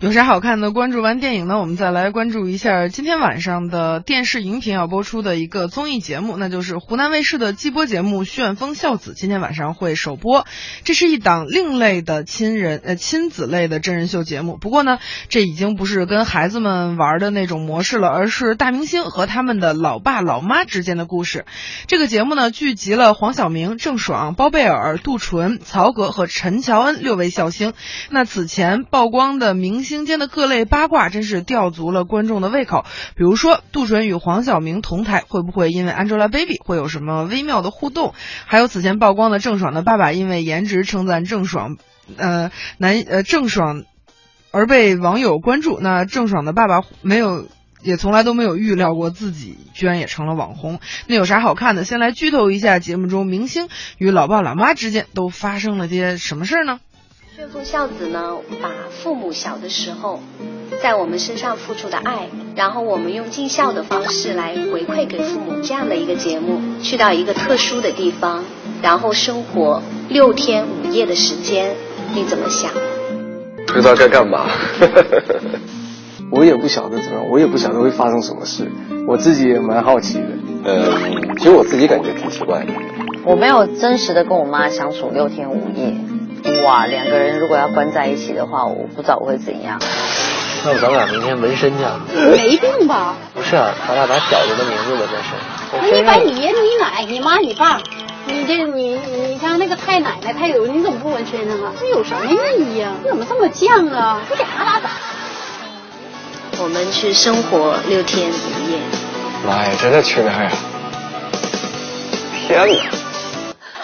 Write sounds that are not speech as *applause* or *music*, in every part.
有啥好看的？关注完电影呢，我们再来关注一下今天晚上的电视荧屏要播出的一个综艺节目，那就是湖南卫视的季播节目《旋风孝子》。今天晚上会首播，这是一档另类的亲人呃亲子类的真人秀节目。不过呢，这已经不是跟孩子们玩的那种模式了，而是大明星和他们的老爸老妈之间的故事。这个节目呢，聚集了黄晓明、郑爽、包贝尔、杜淳、曹格和陈乔恩六位笑星。那此前曝光的明星。星间的各类八卦真是吊足了观众的胃口。比如说，杜淳与黄晓明同台，会不会因为 Angelababy 会有什么微妙的互动？还有此前曝光的郑爽的爸爸因为颜值称赞郑爽，呃男呃郑爽而被网友关注。那郑爽的爸爸没有，也从来都没有预料过自己居然也成了网红。那有啥好看的？先来剧透一下节目中明星与老爸老妈之间都发生了些什么事儿呢？顺风孝子呢，把父母小的时候在我们身上付出的爱，然后我们用尽孝的方式来回馈给父母，这样的一个节目，去到一个特殊的地方，然后生活六天五夜的时间，你怎么想？不知道该干嘛。*laughs* 我也不晓得怎么样，我也不晓得会发生什么事，我自己也蛮好奇的。呃，其实我自己感觉挺奇怪的。我没有真实的跟我妈相处六天五夜。哇，两个人如果要关在一起的话，我不知道我会怎样。那咱们俩明天纹身去？没病吧？不是啊，咱俩把小子的名字纹在身。那你把你爷、你奶、你妈、你爸，你这你你像那个太奶奶、太有，你怎么不纹身上啊？这有什么意义啊？你怎么这么犟啊？不俩拉倒。我们去生活六天五夜。妈呀，真的去那儿呀？天哪！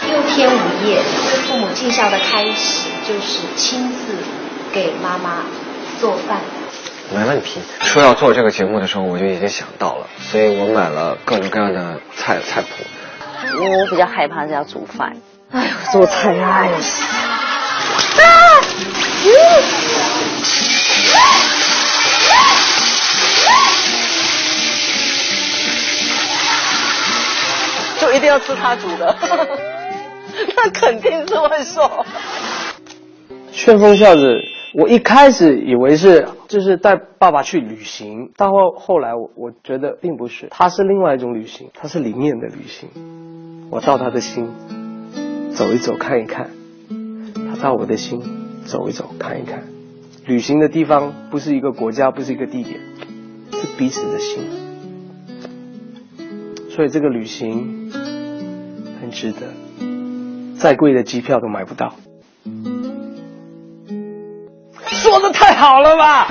六天五夜，对父母尽孝的开始就是亲自给妈妈做饭。没问题。说要做这个节目的时候，我就已经想到了，所以我买了各种各样的菜菜谱。因为我比较害怕要煮饭。哎呦，做菜啊！啊！*laughs* 就一定要吃他煮的。*laughs* *laughs* 那肯定是会说。旋风孝子，我一开始以为是就是带爸爸去旅行，到后后来我我觉得并不是，他是另外一种旅行，他是里面的旅行。我到他的心走一走看一看，他到我的心走一走看一看。旅行的地方不是一个国家，不是一个地点，是彼此的心。所以这个旅行很值得。再贵的机票都买不到，说的太好了吧！